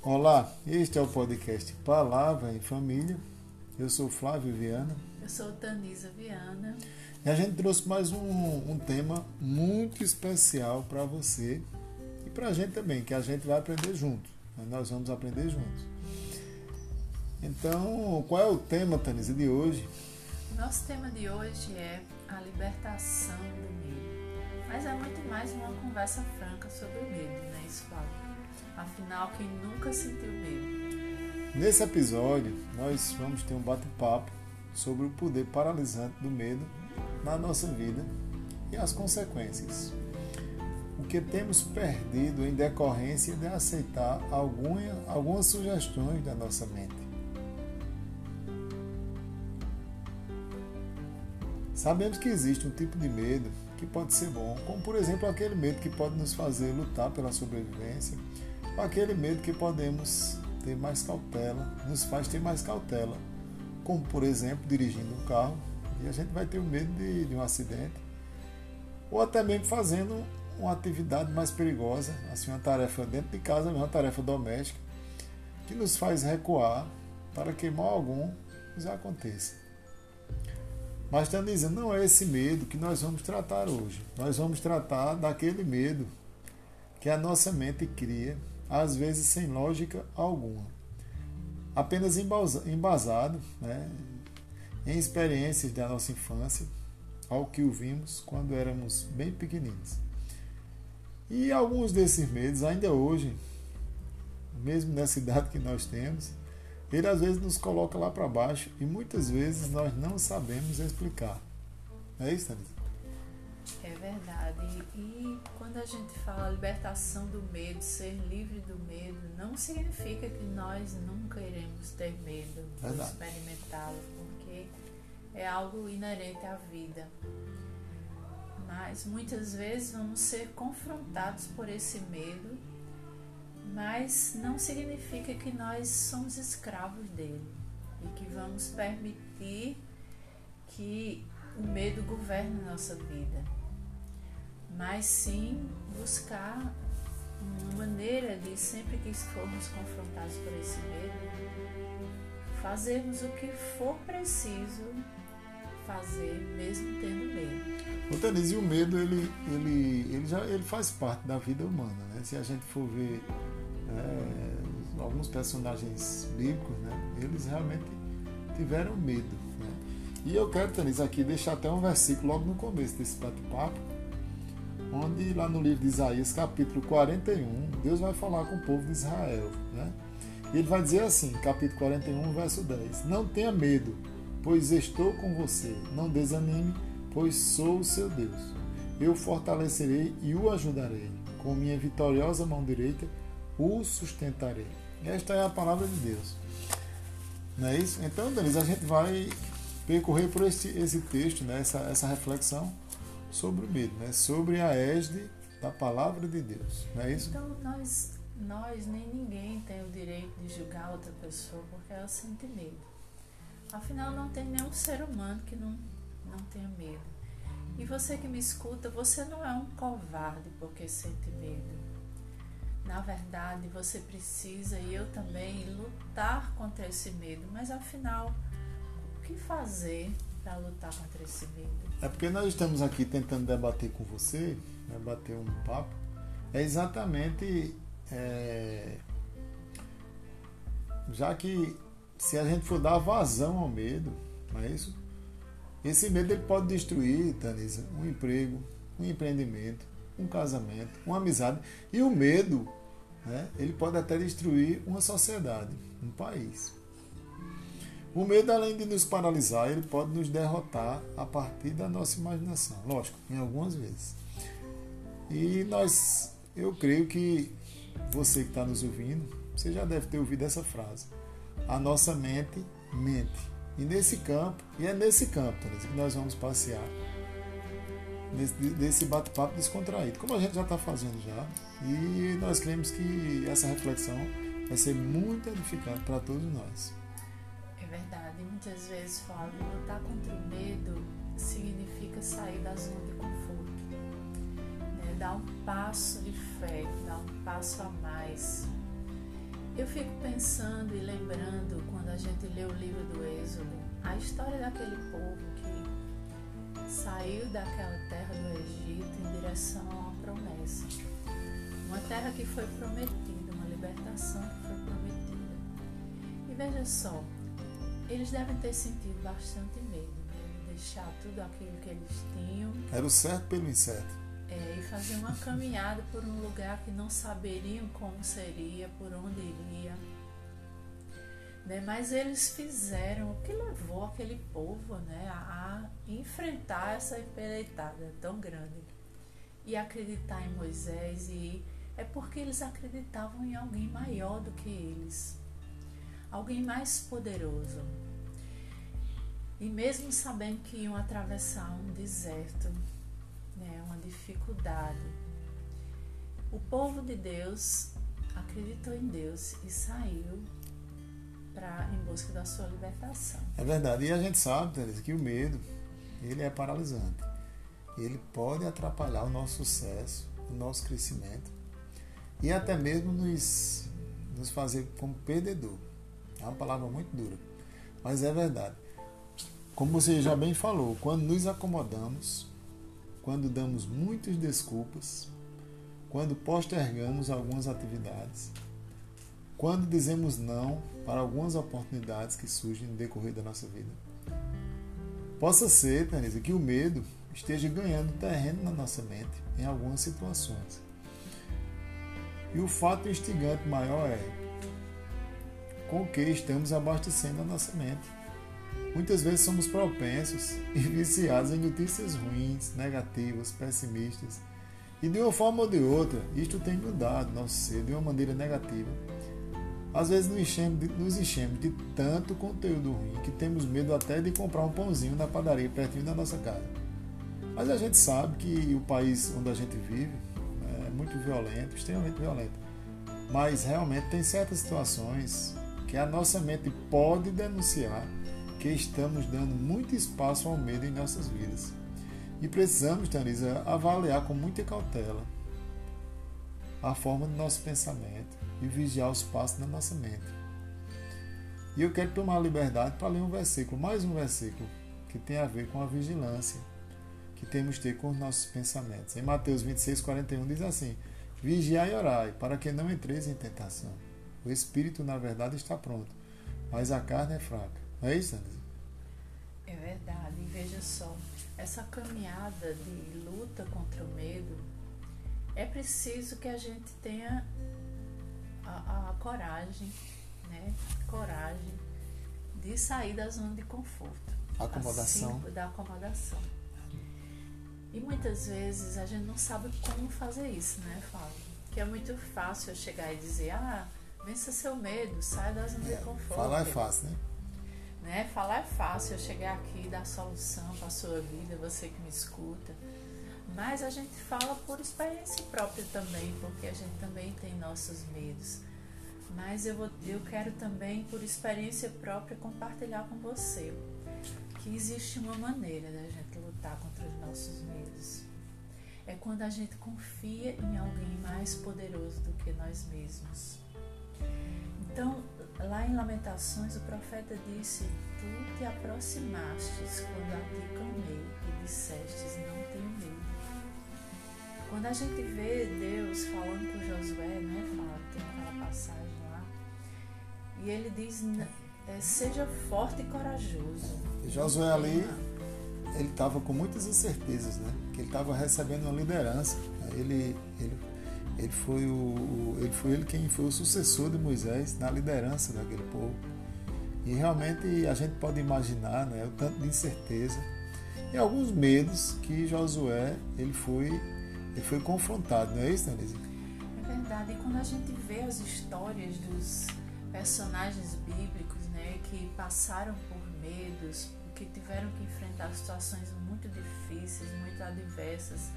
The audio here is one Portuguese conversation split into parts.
Olá, este é o podcast Palavra em Família. Eu sou Flávio Viana. Eu sou Tanisa Viana. E a gente trouxe mais um, um tema muito especial para você e para a gente também, que a gente vai aprender junto. Né? Nós vamos aprender juntos. Então, qual é o tema, Tanisa, de hoje? Nosso tema de hoje é a libertação do medo. Mas é muito mais uma conversa franca sobre o medo, né, isso, Flávio? Afinal, quem nunca sentiu medo? Nesse episódio, nós vamos ter um bate-papo sobre o poder paralisante do medo na nossa vida e as consequências. O que temos perdido em decorrência de aceitar alguma, algumas sugestões da nossa mente. Sabemos que existe um tipo de medo que pode ser bom, como por exemplo aquele medo que pode nos fazer lutar pela sobrevivência, aquele medo que podemos ter mais cautela, nos faz ter mais cautela, como por exemplo dirigindo um carro e a gente vai ter o medo de, de um acidente, ou até mesmo fazendo uma atividade mais perigosa, assim uma tarefa dentro de casa, uma tarefa doméstica, que nos faz recuar para que mal algum nos aconteça. Mas Tanisa, não é esse medo que nós vamos tratar hoje. Nós vamos tratar daquele medo que a nossa mente cria, às vezes sem lógica alguma. Apenas embasado né, em experiências da nossa infância, ao que ouvimos quando éramos bem pequeninos. E alguns desses medos, ainda hoje, mesmo nessa idade que nós temos, ele às vezes nos coloca lá para baixo e muitas vezes nós não sabemos explicar. É isso, Tanisa? É verdade. E quando a gente fala libertação do medo, ser livre do medo, não significa que nós nunca iremos ter medo de experimentá-lo, porque é algo inerente à vida. Mas muitas vezes vamos ser confrontados por esse medo mas não significa que nós somos escravos dele e que vamos permitir que o medo governe nossa vida, mas sim buscar uma maneira de sempre que formos confrontados por esse medo, fazermos o que for preciso fazer, mesmo tendo medo. O Tanise, o medo ele, ele, ele já ele faz parte da vida humana, né? Se a gente for ver é, alguns personagens bíblicos, né, eles realmente tiveram medo. Né? E eu quero, Tanis, aqui deixar até um versículo logo no começo desse bate-papo, onde lá no livro de Isaías, capítulo 41, Deus vai falar com o povo de Israel. Né? Ele vai dizer assim, capítulo 41, verso 10: Não tenha medo, pois estou com você. Não desanime, pois sou o seu Deus. Eu fortalecerei e o ajudarei. Com minha vitoriosa mão direita o sustentarei. Esta é a palavra de Deus. Não é isso? Então, Denise, a gente vai percorrer por esse, esse texto, né? essa, essa reflexão sobre o medo, né? sobre a égide da palavra de Deus. Não é isso? Então, nós, nós nem ninguém tem o direito de julgar outra pessoa porque ela sente medo. Afinal, não tem nenhum ser humano que não, não tenha medo. E você que me escuta, você não é um covarde porque sente medo. Na verdade, você precisa e eu também lutar contra esse medo, mas afinal, o que fazer para lutar contra esse medo? É porque nós estamos aqui tentando debater com você, né, bater um papo, é exatamente é, já que se a gente for dar vazão ao medo, não é isso? Esse medo ele pode destruir, Tanisa, um emprego, um empreendimento, um casamento, uma amizade. E o medo né, ele pode até destruir uma sociedade, um país. O medo, além de nos paralisar, ele pode nos derrotar a partir da nossa imaginação, lógico, em algumas vezes. E nós, eu creio que você que está nos ouvindo, você já deve ter ouvido essa frase. A nossa mente mente. E nesse campo, e é nesse campo que nós vamos passear desse bate-papo descontraído, como a gente já está fazendo já. E nós cremos que essa reflexão vai ser muito edificante para todos nós. Muitas vezes, Fábio, lutar contra o medo significa sair da zona de conforto. Né? Dar um passo de fé, dar um passo a mais. Eu fico pensando e lembrando quando a gente lê o livro do Êxodo, a história daquele povo que saiu daquela terra do Egito em direção a uma promessa. Uma terra que foi prometida, uma libertação que foi prometida. E veja só, eles devem ter sentido bastante medo, de deixar tudo aquilo que eles tinham. Era o certo pelo incerto. É, e fazer uma caminhada por um lugar que não saberiam como seria, por onde iria. Né? Mas eles fizeram o que levou aquele povo né, a, a enfrentar essa empreitada tão grande e acreditar em Moisés e é porque eles acreditavam em alguém maior do que eles alguém mais poderoso. E mesmo sabendo que iam atravessar um deserto, né, uma dificuldade, o povo de Deus acreditou em Deus e saiu pra, em busca da sua libertação. É verdade. E a gente sabe, Teresa, que o medo ele é paralisante. Ele pode atrapalhar o nosso sucesso, o nosso crescimento e até mesmo nos, nos fazer como perdedor. É uma palavra muito dura, mas é verdade. Como você já bem falou, quando nos acomodamos, quando damos muitas desculpas, quando postergamos algumas atividades, quando dizemos não para algumas oportunidades que surgem no decorrer da nossa vida. Possa ser, Teresa, que o medo esteja ganhando terreno na nossa mente em algumas situações. E o fato instigante maior é com que estamos abastecendo a nossa mente. Muitas vezes somos propensos e viciados em notícias ruins, negativas, pessimistas. E de uma forma ou de outra, isto tem mudado nosso ser de uma maneira negativa. Às vezes nos enchemos, de, nos enchemos de tanto conteúdo ruim que temos medo até de comprar um pãozinho na padaria pertinho da nossa casa. Mas a gente sabe que o país onde a gente vive né, é muito violento, extremamente violento. Mas realmente tem certas situações que a nossa mente pode denunciar que estamos dando muito espaço ao medo em nossas vidas. E precisamos, Tanisa, avaliar com muita cautela a forma do nosso pensamento e vigiar os passos na nossa mente. E eu quero tomar a liberdade para ler um versículo, mais um versículo, que tem a ver com a vigilância que temos de ter com os nossos pensamentos. Em Mateus 26, 41 diz assim: Vigiai e orai, para que não entreis em tentação. O espírito, na verdade, está pronto, mas a carne é fraca. Não é isso, Anderson? É verdade. E veja só, essa caminhada de luta contra o medo, é preciso que a gente tenha a, a coragem, né? Coragem de sair da zona de conforto. Acomodação. Assim, da acomodação. E muitas vezes a gente não sabe como fazer isso, né, Fábio? Que é muito fácil eu chegar e dizer, ah, Vença seu medo, sai da zona de é, conforto. Falar é fácil, né? né? Falar é fácil, eu chegar aqui e dar solução para a sua vida, você que me escuta. Mas a gente fala por experiência própria também, porque a gente também tem nossos medos. Mas eu, vou, eu quero também, por experiência própria, compartilhar com você que existe uma maneira da gente lutar contra os nossos medos. É quando a gente confia em alguém mais poderoso do que nós mesmos. Então, lá em Lamentações, o profeta disse: Tu te aproximastes quando a ti clamei e dissestes: Não tenho medo. Quando a gente vê Deus falando com Josué, né? Fala, tem aquela passagem lá, e ele diz: é, Seja forte e corajoso. E Josué ali, ele estava com muitas incertezas, né? Que ele estava recebendo uma liderança. Ele, ele ele foi, o, ele foi ele quem foi o sucessor de Moisés na liderança daquele povo. E realmente a gente pode imaginar né, o tanto de incerteza e alguns medos que Josué ele foi, ele foi confrontado, não é isso, Denise? É verdade. E quando a gente vê as histórias dos personagens bíblicos né, que passaram por medos, que tiveram que enfrentar situações muito difíceis, muito adversas,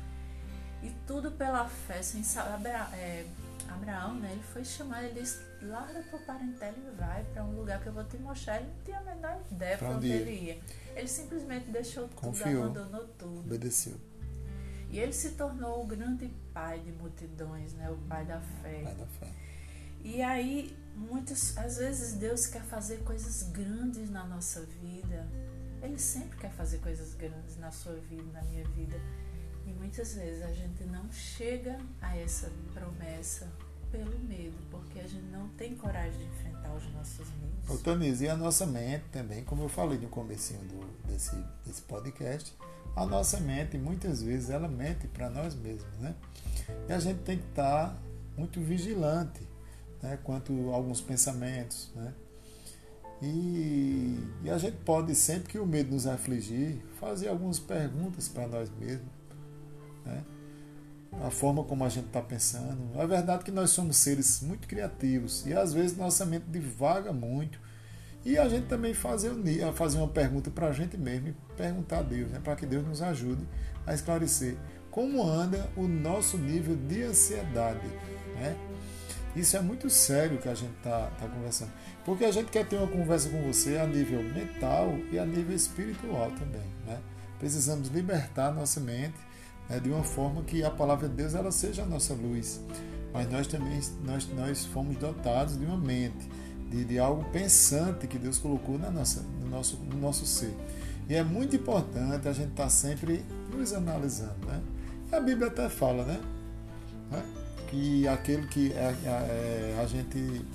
e tudo pela fé, sem saber. É, Abraão, né, ele foi chamado, ele disse: larga tua parentela e vai para um lugar que eu vou te mostrar. Ele não tinha a menor ideia para onde ele ia. Ele simplesmente deixou tudo, Confiou, abandonou tudo. Obedeceu. E ele se tornou o grande pai de multidões, né, o pai da fé. Pai da fé. E aí muitas às vezes Deus quer fazer coisas grandes na nossa vida. Ele sempre quer fazer coisas grandes na sua vida, na minha vida. E muitas vezes a gente não chega a essa promessa pelo medo, porque a gente não tem coragem de enfrentar os nossos medos. Ô, Tanise, e a nossa mente também, como eu falei no do, desse, desse podcast, a nossa mente, muitas vezes, ela mente para nós mesmos, né? E a gente tem que estar tá muito vigilante né, quanto a alguns pensamentos, né? E, e, a gente pode, sempre que o medo nos afligir, fazer algumas perguntas para nós mesmos. Né? A forma como a gente está pensando. É verdade que nós somos seres muito criativos e às vezes nossa mente divaga muito. E a gente também fazer, fazer uma pergunta para a gente mesmo e perguntar a Deus, né? para que Deus nos ajude a esclarecer como anda o nosso nível de ansiedade. Né? Isso é muito sério que a gente está tá conversando. Porque a gente quer ter uma conversa com você a nível mental e a nível espiritual também. Né? Precisamos libertar nossa mente né, de uma forma que a palavra de Deus ela seja a nossa luz. Mas nós também nós, nós fomos dotados de uma mente, de, de algo pensante que Deus colocou na nossa, no, nosso, no nosso ser. E é muito importante a gente estar tá sempre nos analisando. Né? E a Bíblia até fala, né? né? que aquele que é, é, a gente,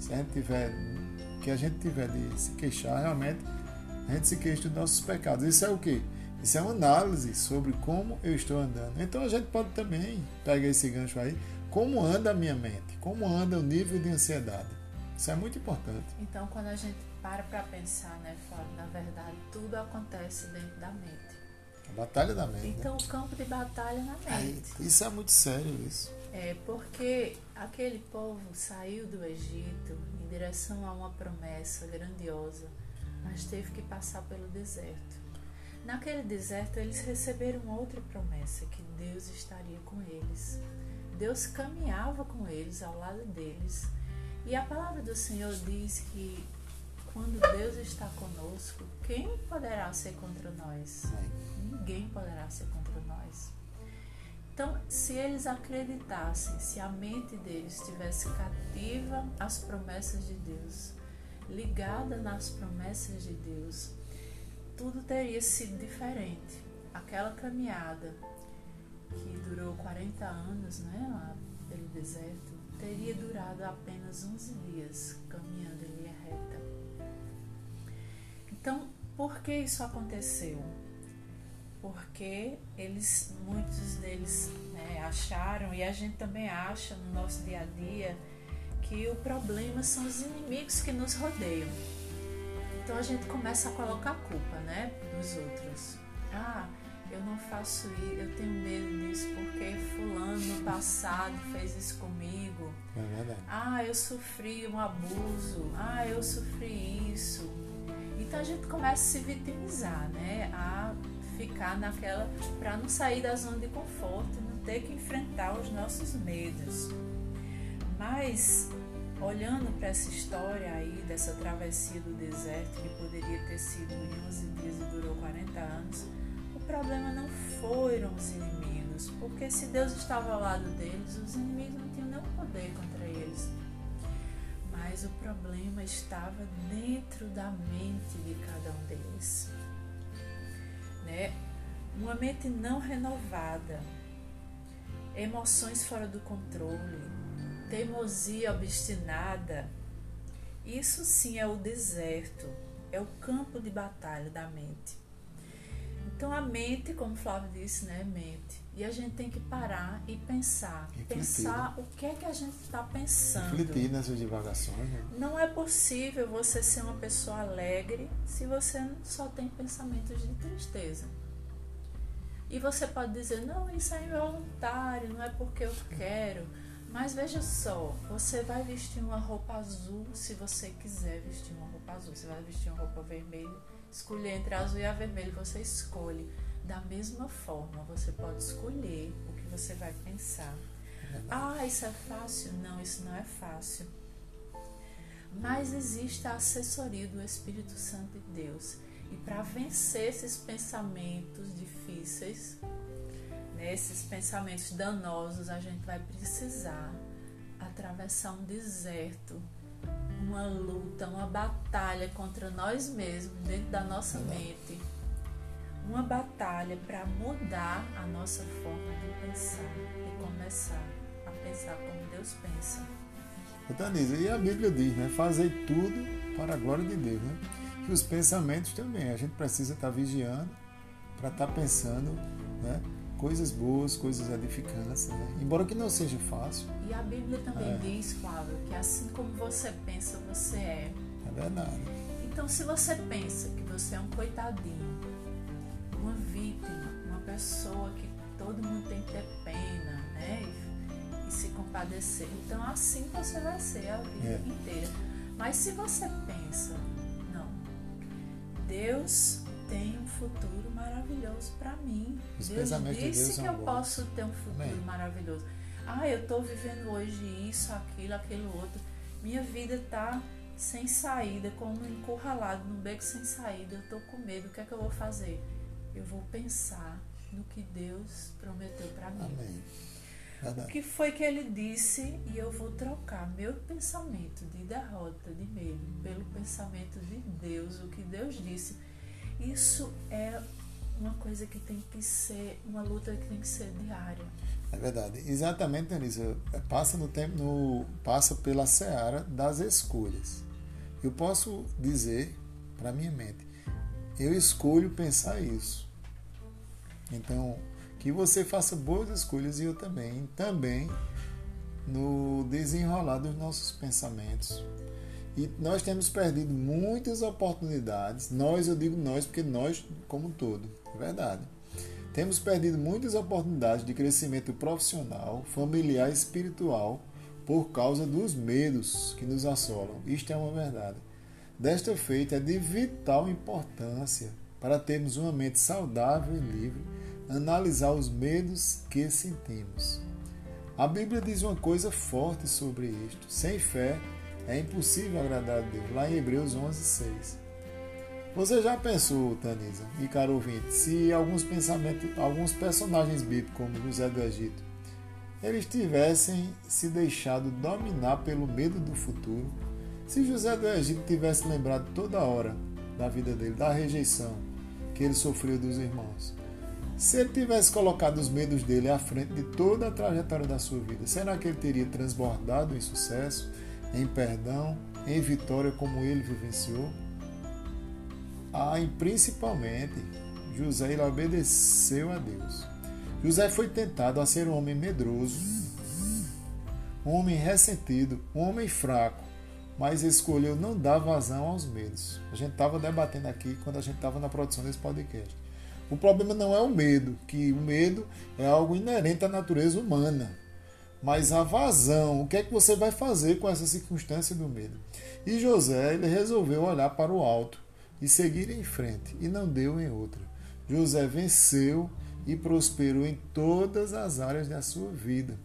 se a gente tiver, que a gente tiver de se queixar, realmente a gente se queixa dos nossos pecados. Isso é o que? Isso é uma análise sobre como eu estou andando. Então a gente pode também pegar esse gancho aí, como anda a minha mente, como anda o nível de ansiedade. Isso é muito importante. Então quando a gente para para pensar, né, Fábio, na verdade tudo acontece dentro da mente. A batalha da mente. Então né? o campo de batalha na mente. Aí, isso é muito sério isso. É porque aquele povo saiu do Egito em direção a uma promessa grandiosa, mas teve que passar pelo deserto. Naquele deserto, eles receberam outra promessa: que Deus estaria com eles. Deus caminhava com eles, ao lado deles. E a palavra do Senhor diz que quando Deus está conosco, quem poderá ser contra nós? Ninguém poderá ser contra nós. Então, se eles acreditassem, se a mente deles estivesse cativa às promessas de Deus, ligada nas promessas de Deus, tudo teria sido diferente. Aquela caminhada que durou 40 anos né, lá pelo deserto, teria durado apenas 11 dias caminhando em linha reta. Então, por que isso aconteceu? porque eles, muitos deles né, acharam, e a gente também acha no nosso dia a dia, que o problema são os inimigos que nos rodeiam. Então a gente começa a colocar a culpa né, dos outros. Ah, eu não faço isso, eu tenho medo disso porque fulano no passado fez isso comigo. É. Ah, eu sofri um abuso. Ah, eu sofri isso. Então a gente começa a se vitimizar, né? A ficar naquela para não sair da zona de conforto, não ter que enfrentar os nossos medos. Mas olhando para essa história aí dessa travessia do deserto que poderia ter sido em 11 dias e durou 40 anos, o problema não foram os inimigos, porque se Deus estava ao lado deles, os inimigos não tinham nenhum poder contra eles. Mas o problema estava dentro da mente de cada um deles né? Uma mente não renovada, emoções fora do controle, teimosia obstinada. Isso sim é o deserto, é o campo de batalha da mente. Então a mente, como o Flávio disse, né, mente. E a gente tem que parar e pensar. Refletir. Pensar o que é que a gente está pensando. Refletir nessas divagações. Né? Não é possível você ser uma pessoa alegre se você só tem pensamentos de tristeza. E você pode dizer, não, isso é involuntário, não é porque eu quero. Mas veja só, você vai vestir uma roupa azul se você quiser vestir uma roupa azul. Você vai vestir uma roupa vermelha, escolher entre a azul e a vermelha, você escolhe. Da mesma forma, você pode escolher o que você vai pensar. Ah, isso é fácil? Não, isso não é fácil. Mas existe a assessoria do Espírito Santo de Deus. E para vencer esses pensamentos difíceis, né, esses pensamentos danosos, a gente vai precisar atravessar um deserto uma luta, uma batalha contra nós mesmos dentro da nossa mente. Uma batalha para mudar a nossa forma de pensar e começar a pensar como Deus pensa. Tanisa, e a Bíblia diz, né? Fazei tudo para a glória de Deus, né? E os pensamentos também. A gente precisa estar vigiando para estar pensando, né? Coisas boas, coisas edificantes, né? embora que não seja fácil. E a Bíblia também é. diz, Flávio, que assim como você pensa, você é. É verdade. Então, se você pensa que você é um coitadinho, uma vítima, uma pessoa que todo mundo tem que ter pena, né? E, e se compadecer, então assim você vai ser a vida é. inteira. Mas se você pensa, não, Deus tem um futuro maravilhoso para mim. Os Deus disse de Deus que eu bons. posso ter um futuro Amém. maravilhoso. Ah, eu estou vivendo hoje isso, aquilo, aquilo outro. Minha vida está sem saída, como encurralado num beco sem saída. Eu estou com medo. O que é que eu vou fazer? Eu vou pensar no que Deus prometeu para mim. Amém. O que foi que ele disse e eu vou trocar meu pensamento de derrota, de medo, pelo pensamento de Deus, o que Deus disse. Isso é uma coisa que tem que ser, uma luta que tem que ser diária. É verdade. Exatamente, Denise. Passa no tempo, no, passa pela seara das escolhas. Eu posso dizer para minha mente, eu escolho pensar isso. Então, que você faça boas escolhas e eu também, também no desenrolar dos nossos pensamentos. E nós temos perdido muitas oportunidades. Nós, eu digo nós, porque nós como um todo, é verdade. Temos perdido muitas oportunidades de crescimento profissional, familiar e espiritual por causa dos medos que nos assolam. Isto é uma verdade. Desta feita é de vital importância para termos uma mente saudável e livre, analisar os medos que sentimos. A Bíblia diz uma coisa forte sobre isto: sem fé é impossível agradar a Deus, lá em Hebreus 11, 6. Você já pensou, Tanisa e caro ouvinte, se alguns pensamentos, alguns personagens bíblicos, como José do Egito, eles tivessem se deixado dominar pelo medo do futuro? Se José do Egito tivesse lembrado toda hora da vida dele, da rejeição que ele sofreu dos irmãos, se ele tivesse colocado os medos dele à frente de toda a trajetória da sua vida, será que ele teria transbordado em sucesso, em perdão, em vitória como ele vivenciou? Ah, e principalmente, José ele obedeceu a Deus. José foi tentado a ser um homem medroso, um homem ressentido, um homem fraco, mas escolheu não dar vazão aos medos. A gente estava debatendo aqui quando a gente estava na produção desse podcast. O problema não é o medo, que o medo é algo inerente à natureza humana. Mas a vazão, o que é que você vai fazer com essa circunstância do medo? E José ele resolveu olhar para o alto e seguir em frente, e não deu em outra. José venceu e prosperou em todas as áreas da sua vida.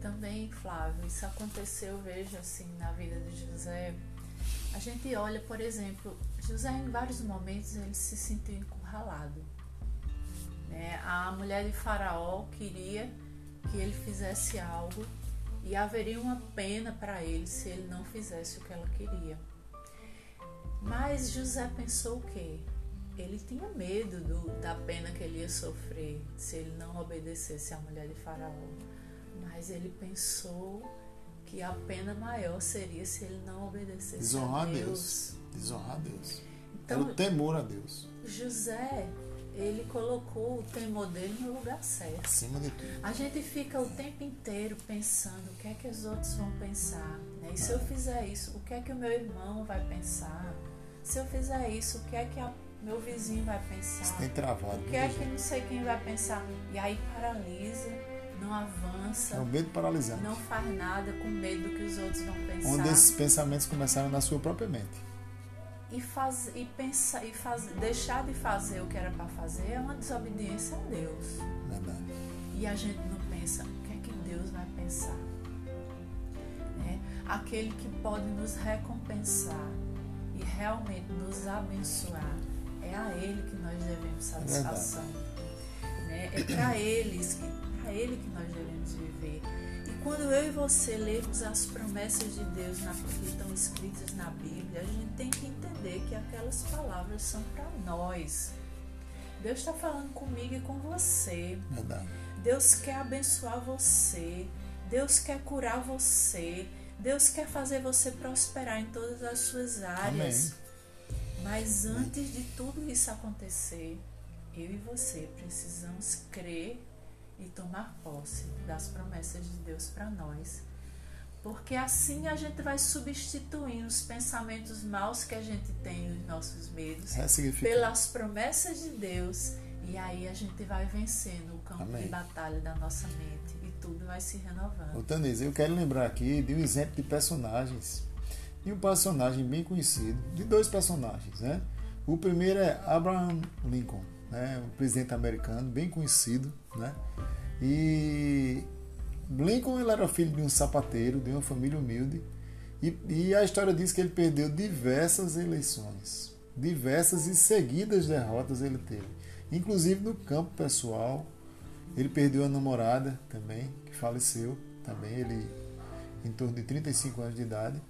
Também, Flávio, isso aconteceu, veja assim, na vida de José. A gente olha, por exemplo, José em vários momentos ele se sentiu encurralado. Né? A mulher de Faraó queria que ele fizesse algo e haveria uma pena para ele se ele não fizesse o que ela queria. Mas José pensou o quê? Ele tinha medo do, da pena que ele ia sofrer se ele não obedecesse à mulher de Faraó. Mas ele pensou que a pena maior seria se ele não obedecesse Desonrar a Deus. Deus. Desonrar a Deus. Então, Era o temor a Deus. José, ele colocou o temor dele no lugar certo. Acima de tudo. A gente fica o tempo inteiro pensando o que é que os outros vão pensar. Né? E se eu fizer isso, o que é que o meu irmão vai pensar? se eu fizer isso, o que é que a, meu vizinho vai pensar? Você tem travado. O que é que não sei quem vai pensar? E aí paralisa, não avança. É o medo paralisante. Não faz nada com medo do que os outros vão pensar. Onde esses pensamentos começaram na sua própria mente. E, faz, e, pensar, e faz, deixar de fazer o que era para fazer é uma desobediência a Deus. Verdade. E a gente não pensa o que é que Deus vai pensar. É, aquele que pode nos recompensar e realmente nos abençoar, é a Ele que nós devemos satisfação. É, né? é para eles que para Ele que nós devemos viver. E quando eu e você lemos as promessas de Deus na, que estão escritas na Bíblia, a gente tem que entender que aquelas palavras são para nós. Deus está falando comigo e com você. Verdade. Deus quer abençoar você. Deus quer curar você. Deus quer fazer você prosperar em todas as suas áreas. Amém. Mas antes de tudo isso acontecer, eu e você precisamos crer e tomar posse das promessas de Deus para nós. Porque assim a gente vai substituindo os pensamentos maus que a gente tem, os nossos medos, é pelas promessas de Deus. E aí a gente vai vencendo o campo Amém. de batalha da nossa mente e tudo vai se renovando. Ô Tanise, eu quero lembrar aqui de um exemplo de personagens. E um personagem bem conhecido, de dois personagens, né? O primeiro é Abraham Lincoln né, um presidente americano bem conhecido, né? E Lincoln ele era filho de um sapateiro, de uma família humilde, e, e a história diz que ele perdeu diversas eleições, diversas e seguidas derrotas ele teve, inclusive no campo pessoal. Ele perdeu a namorada também, que faleceu também, ele em torno de 35 anos de idade.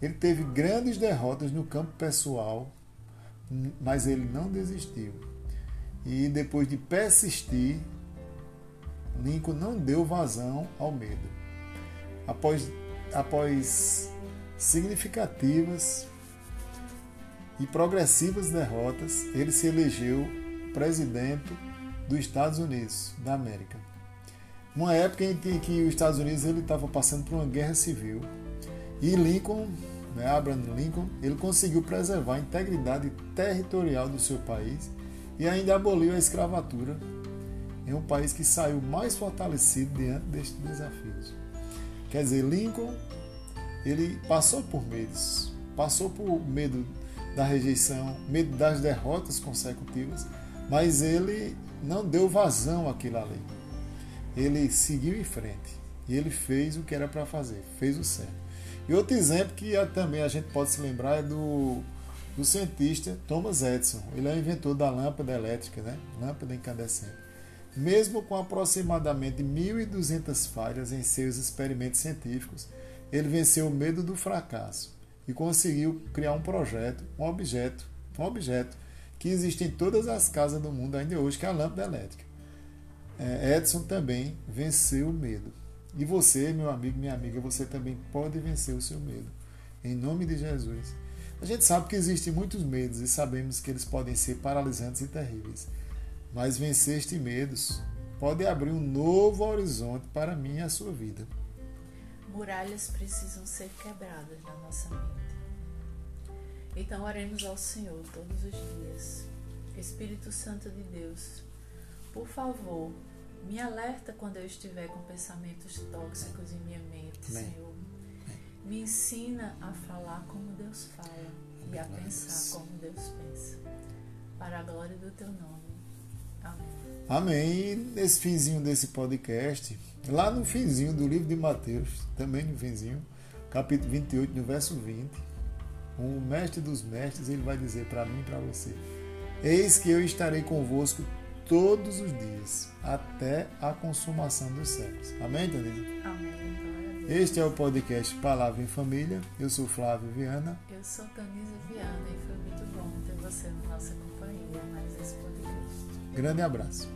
Ele teve grandes derrotas no campo pessoal, mas ele não desistiu. E depois de persistir, Lincoln não deu vazão ao medo. Após, após significativas e progressivas derrotas, ele se elegeu presidente dos Estados Unidos da América. Uma época em que os Estados Unidos ele estava passando por uma guerra civil e Lincoln, né, Abraham Lincoln, ele conseguiu preservar a integridade territorial do seu país e ainda aboliu a escravatura em um país que saiu mais fortalecido diante destes desafios. Quer dizer, Lincoln ele passou por medos, passou por medo da rejeição, medo das derrotas consecutivas, mas ele não deu vazão àquilo ali. Ele seguiu em frente e ele fez o que era para fazer, fez o certo. E outro exemplo que também a gente pode se lembrar é do do cientista Thomas Edison. Ele é o inventor da lâmpada elétrica, né? lâmpada incandescente. Mesmo com aproximadamente 1.200 falhas em seus experimentos científicos, ele venceu o medo do fracasso e conseguiu criar um projeto, um objeto, um objeto que existe em todas as casas do mundo ainda hoje, que é a lâmpada elétrica. É, Edison também venceu o medo. E você, meu amigo, minha amiga, você também pode vencer o seu medo. Em nome de Jesus. A gente sabe que existem muitos medos e sabemos que eles podem ser paralisantes e terríveis. Mas vencer estes medos pode abrir um novo horizonte para mim e a sua vida. Muralhas precisam ser quebradas na nossa mente. Então oremos ao Senhor todos os dias. Espírito Santo de Deus, por favor, me alerta quando eu estiver com pensamentos tóxicos em minha mente, Amém. Senhor me ensina a falar como Deus fala e a pensar como Deus pensa. Para a glória do teu nome. Amém. E nesse finzinho desse podcast, lá no finzinho do livro de Mateus, também no finzinho, capítulo 28, no verso 20, o mestre dos mestres, ele vai dizer para mim e para você: Eis que eu estarei convosco todos os dias, até a consumação dos séculos. Amém, Tanisa? Amém. Este é o podcast Palavra em Família. Eu sou Flávio Viana. Eu sou Tanisa Viana e foi muito bom ter você na nossa companhia podcast. Grande abraço.